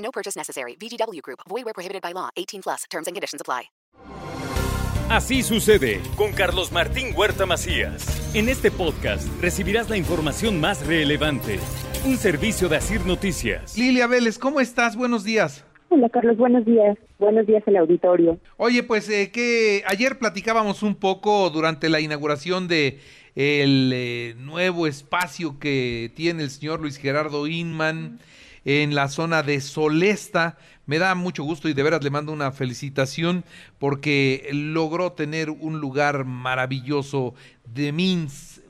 No purchase necessary. VGW Group. Void where prohibited by law. 18 plus. Terms and conditions apply. Así sucede con Carlos Martín Huerta Macías. En este podcast recibirás la información más relevante. Un servicio de Asir Noticias. Lilia Vélez, ¿cómo estás? Buenos días. Hola Carlos, buenos días. Buenos días al auditorio. Oye, pues eh, que ayer platicábamos un poco durante la inauguración de el eh, nuevo espacio que tiene el señor Luis Gerardo Inman en la zona de Solesta. Me da mucho gusto y de veras le mando una felicitación porque logró tener un lugar maravilloso de Mins.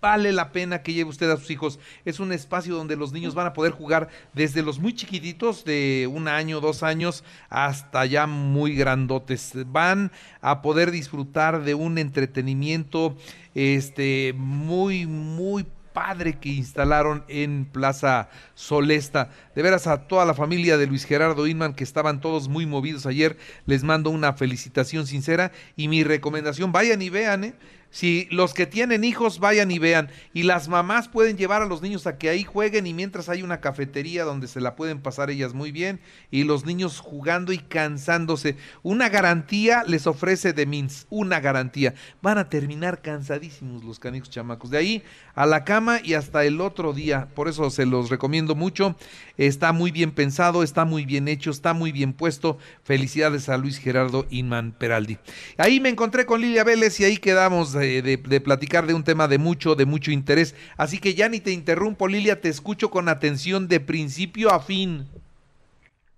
Vale la pena que lleve usted a sus hijos. Es un espacio donde los niños van a poder jugar desde los muy chiquititos, de un año, dos años, hasta ya muy grandotes. Van a poder disfrutar de un entretenimiento este, muy, muy padre que instalaron en Plaza Solesta. De veras a toda la familia de Luis Gerardo Inman que estaban todos muy movidos ayer, les mando una felicitación sincera y mi recomendación, vayan y vean, ¿eh? Si los que tienen hijos vayan y vean y las mamás pueden llevar a los niños a que ahí jueguen y mientras hay una cafetería donde se la pueden pasar ellas muy bien y los niños jugando y cansándose. Una garantía les ofrece de Mins, una garantía. Van a terminar cansadísimos los canijos chamacos. De ahí a la cama y hasta el otro día. Por eso se los recomiendo mucho. Está muy bien pensado, está muy bien hecho, está muy bien puesto. Felicidades a Luis Gerardo Inman Peraldi. Ahí me encontré con Lilia Vélez y ahí quedamos de, de, de, platicar de un tema de mucho, de mucho interés. Así que ya ni te interrumpo, Lilia, te escucho con atención de principio a fin.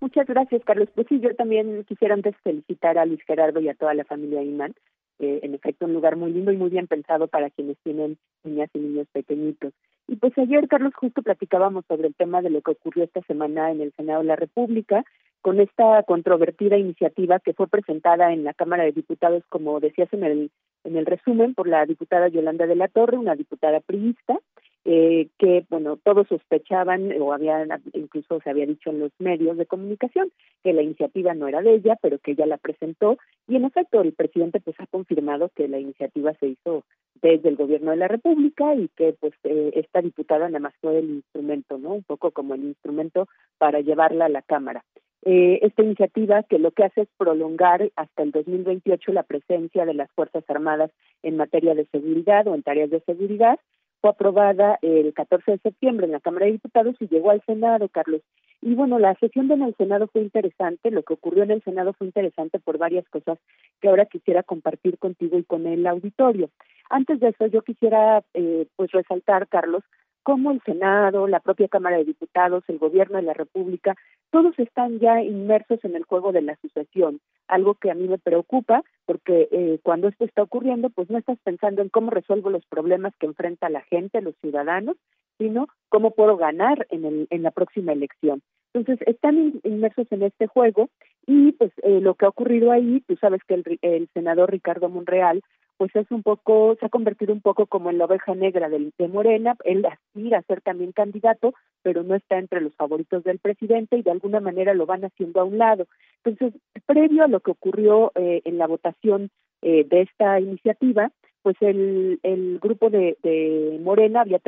Muchas gracias, Carlos. Pues sí, yo también quisiera antes felicitar a Luis Gerardo y a toda la familia Iman. Eh, en efecto, un lugar muy lindo y muy bien pensado para quienes tienen niñas y niños pequeñitos. Y pues ayer, Carlos, justo platicábamos sobre el tema de lo que ocurrió esta semana en el Senado de la República con esta controvertida iniciativa que fue presentada en la Cámara de Diputados, como decías en el en el resumen, por la diputada Yolanda de la Torre, una diputada priista, eh, que, bueno, todos sospechaban, o habían, incluso se había dicho en los medios de comunicación, que la iniciativa no era de ella, pero que ella la presentó, y en efecto el presidente pues ha confirmado que la iniciativa se hizo desde el gobierno de la República y que pues eh, esta diputada nada más fue el instrumento, ¿no? Un poco como el instrumento para llevarla a la Cámara. Eh, esta iniciativa que lo que hace es prolongar hasta el 2028 la presencia de las Fuerzas Armadas en materia de seguridad o en tareas de seguridad. Fue aprobada el 14 de septiembre en la Cámara de Diputados y llegó al Senado, Carlos. Y bueno, la sesión en el Senado fue interesante, lo que ocurrió en el Senado fue interesante por varias cosas que ahora quisiera compartir contigo y con el auditorio. Antes de eso, yo quisiera eh, pues resaltar, Carlos, cómo el Senado, la propia Cámara de Diputados, el Gobierno de la República, todos están ya inmersos en el juego de la sucesión, algo que a mí me preocupa porque eh, cuando esto está ocurriendo, pues no estás pensando en cómo resuelvo los problemas que enfrenta la gente, los ciudadanos, sino cómo puedo ganar en, el, en la próxima elección. Entonces, están inmersos en este juego y pues eh, lo que ha ocurrido ahí, tú sabes que el, el senador Ricardo Monreal pues es un poco, se ha convertido un poco como en la oveja negra del, de Morena, él aspira a ser también candidato, pero no está entre los favoritos del presidente y de alguna manera lo van haciendo a un lado. Entonces, previo a lo que ocurrió eh, en la votación eh, de esta iniciativa, pues el, el grupo de, de Morena había,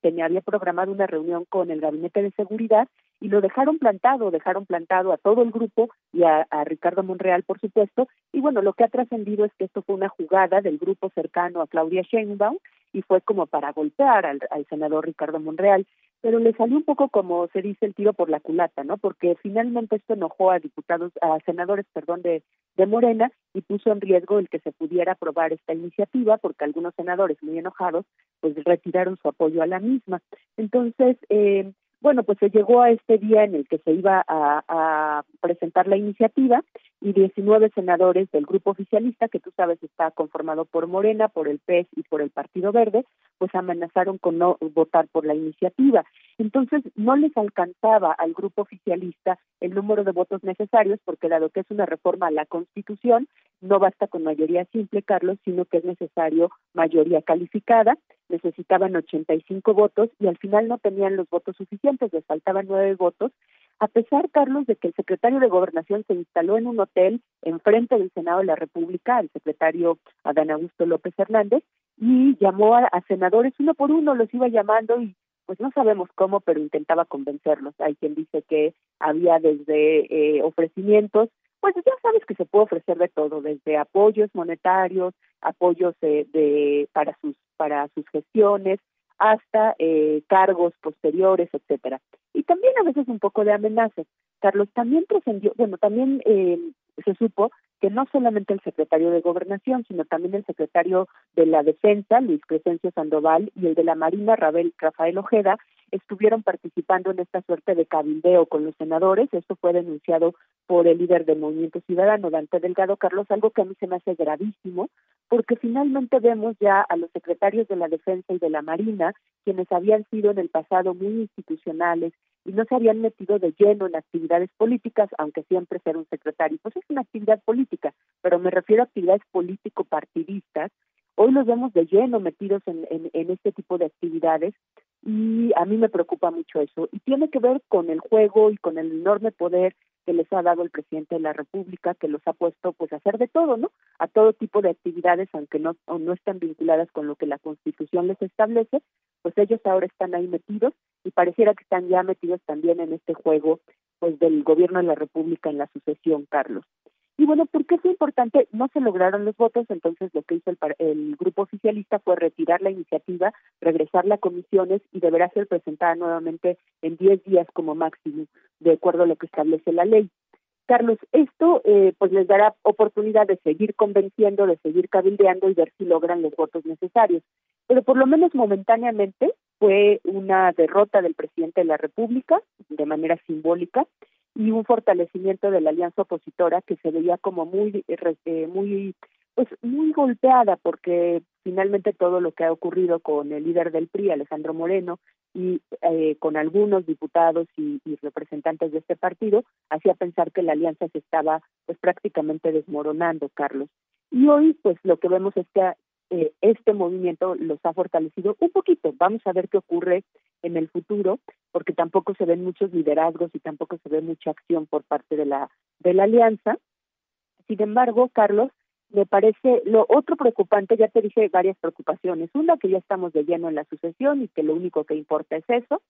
tenía, había programado una reunión con el Gabinete de Seguridad y lo dejaron plantado, dejaron plantado a todo el grupo y a, a Ricardo Monreal, por supuesto. Y bueno, lo que ha trascendido es que esto fue una jugada del grupo cercano a Claudia Sheinbaum y fue como para golpear al, al senador Ricardo Monreal pero le salió un poco como se dice el tiro por la culata, ¿no? Porque finalmente esto enojó a diputados, a senadores, perdón, de, de Morena y puso en riesgo el que se pudiera aprobar esta iniciativa, porque algunos senadores muy enojados, pues retiraron su apoyo a la misma. Entonces, eh, bueno, pues se llegó a este día en el que se iba a, presentar la iniciativa y 19 senadores del grupo oficialista, que tú sabes está conformado por Morena, por el PES y por el Partido Verde, pues amenazaron con no votar por la iniciativa. Entonces, no les alcanzaba al grupo oficialista el número de votos necesarios, porque dado que es una reforma a la Constitución, no basta con mayoría simple, Carlos, sino que es necesario mayoría calificada. Necesitaban 85 votos y al final no tenían los votos suficientes, les faltaban nueve votos a pesar, Carlos, de que el secretario de Gobernación se instaló en un hotel enfrente del Senado de la República, el secretario Adán Augusto López Hernández, y llamó a, senadores uno por uno, los iba llamando y pues no sabemos cómo, pero intentaba convencerlos. Hay quien dice que había desde eh, ofrecimientos, pues ya sabes que se puede ofrecer de todo, desde apoyos monetarios, apoyos de para sus para sus gestiones, hasta eh, cargos posteriores, etcétera. Y también a veces un poco de amenazas. Carlos también trascendió, bueno, también eh, se supo que no solamente el secretario de Gobernación, sino también el secretario de la Defensa, Luis Crescencio Sandoval, y el de la Marina, Rafael Ojeda, estuvieron participando en esta suerte de cabildeo con los senadores. Esto fue denunciado por el líder del Movimiento Ciudadano, Dante Delgado Carlos, algo que a mí se me hace gravísimo, porque finalmente vemos ya a los secretarios de la Defensa y de la Marina, quienes habían sido en el pasado muy institucionales y no se habían metido de lleno en actividades políticas, aunque siempre ser un secretario, pues es una actividad política, pero me refiero a actividades político-partidistas. Hoy los vemos de lleno metidos en, en este tipo de actividades y a mí me preocupa mucho eso. Y tiene que ver con el juego y con el enorme poder que les ha dado el presidente de la República, que los ha puesto pues a hacer de todo, ¿no? A todo tipo de actividades, aunque no, no están vinculadas con lo que la Constitución les establece, pues ellos ahora están ahí metidos y pareciera que están ya metidos también en este juego pues del gobierno de la República en la sucesión, Carlos. Y bueno, ¿por qué fue importante? No se lograron los votos, entonces lo que hizo el, el grupo oficialista fue retirar la iniciativa, regresarla a comisiones y deberá ser presentada nuevamente en 10 días como máximo, de acuerdo a lo que establece la ley. Carlos, esto eh, pues les dará oportunidad de seguir convenciendo, de seguir cabildeando y ver si logran los votos necesarios. Pero por lo menos momentáneamente fue una derrota del presidente de la República, de manera simbólica, y un fortalecimiento de la alianza opositora que se veía como muy eh, muy pues muy golpeada porque finalmente todo lo que ha ocurrido con el líder del PRI Alejandro Moreno y eh, con algunos diputados y, representantes de este partido hacía pensar que la alianza se estaba pues prácticamente desmoronando Carlos y hoy pues lo que vemos es que eh, este movimiento los ha fortalecido un poquito. Vamos a ver qué ocurre en el futuro, tampoco se ven muchos liderazgos y tampoco se ve mucha acción por parte de la de la alianza. Sin embargo, Carlos, me parece lo otro preocupante, ya te dije varias preocupaciones. Una, que ya estamos de lleno en la sucesión y que lo único que importa es eso.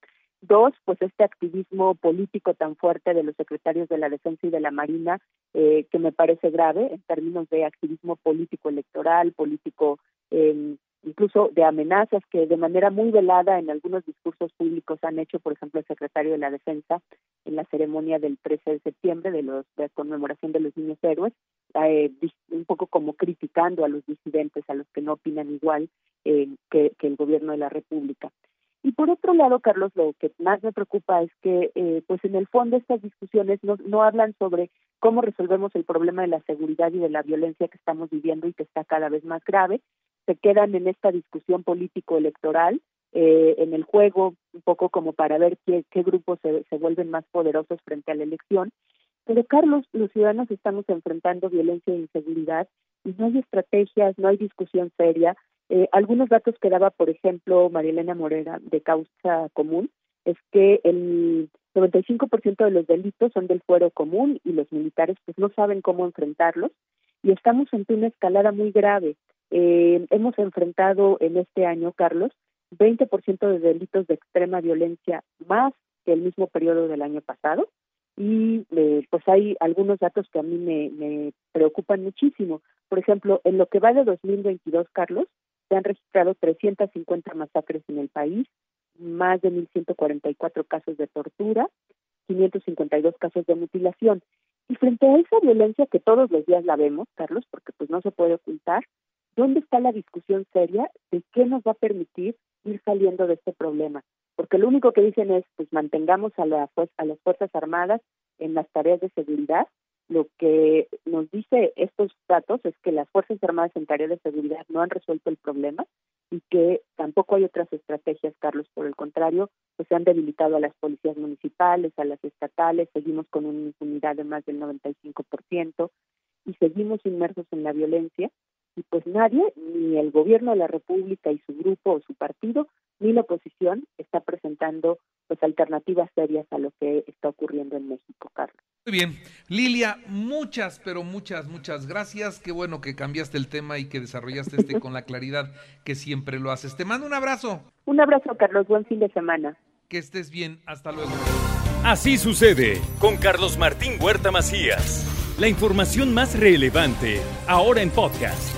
Dos, pues este activismo político tan fuerte de los secretarios de la Defensa y de la Marina, eh, que me parece grave en términos de activismo político electoral, político eh, incluso de amenazas que de manera muy velada en algunos discursos públicos han hecho, por ejemplo, el secretario de la Defensa en la ceremonia del 13 de septiembre de los de conmemoración de los niños héroes, eh, un poco como criticando a los disidentes, a los que no opinan igual eh, que, el gobierno de la República. Y por otro lado, Carlos, lo que más me preocupa es que, eh, pues en el fondo estas discusiones no, no hablan sobre cómo resolvemos el problema de la seguridad y de la violencia que estamos viviendo y que está cada vez más grave, se quedan en esta discusión político-electoral, eh, en el juego, un poco como para ver qué, grupos se, se vuelven más poderosos frente a la elección. Pero, Carlos, los ciudadanos estamos enfrentando violencia e inseguridad y no hay estrategias, no hay discusión seria. Eh, algunos datos que daba, por ejemplo, Marielena Morera de Causa Común, es que el 95% de los delitos son del fuero común y los militares pues no saben cómo enfrentarlos y estamos ante una escalada muy grave. Eh, hemos enfrentado en este año, Carlos, 20% de delitos de extrema violencia más que el mismo periodo del año pasado y eh, pues hay algunos datos que a mí me, me preocupan muchísimo. Por ejemplo, en lo que va de 2022, Carlos, se han registrado 350 masacres en el país, más de 1.144 casos de tortura, 552 casos de mutilación. Y frente a esa violencia que todos los días la vemos, Carlos, porque pues no se puede ocultar, ¿Dónde está la discusión seria de qué nos va a permitir ir saliendo de este problema? Porque lo único que dicen es, pues mantengamos a, la, a las Fuerzas Armadas en las tareas de seguridad, lo que nos dice estos datos es que las Fuerzas Armadas en tarea de seguridad no han resuelto el problema y que tampoco hay otras estrategias, Carlos. Por el contrario, pues se han debilitado a las policías municipales, a las estatales, seguimos con una impunidad de más del 95% y seguimos inmersos en la violencia y pues nadie, ni el gobierno de la República y su grupo o su partido, ni la oposición está presentando pues alternativas serias a lo que está ocurriendo en México, Carlos. Muy bien. Lilia, muchas, pero muchas, muchas gracias. Qué bueno que cambiaste el tema y que desarrollaste este con la claridad que siempre lo haces. Te mando un abrazo. Un abrazo, Carlos. Buen fin de semana. Que estés bien. Hasta luego. Así sucede con Carlos Martín Huerta Macías. La información más relevante, ahora en podcast.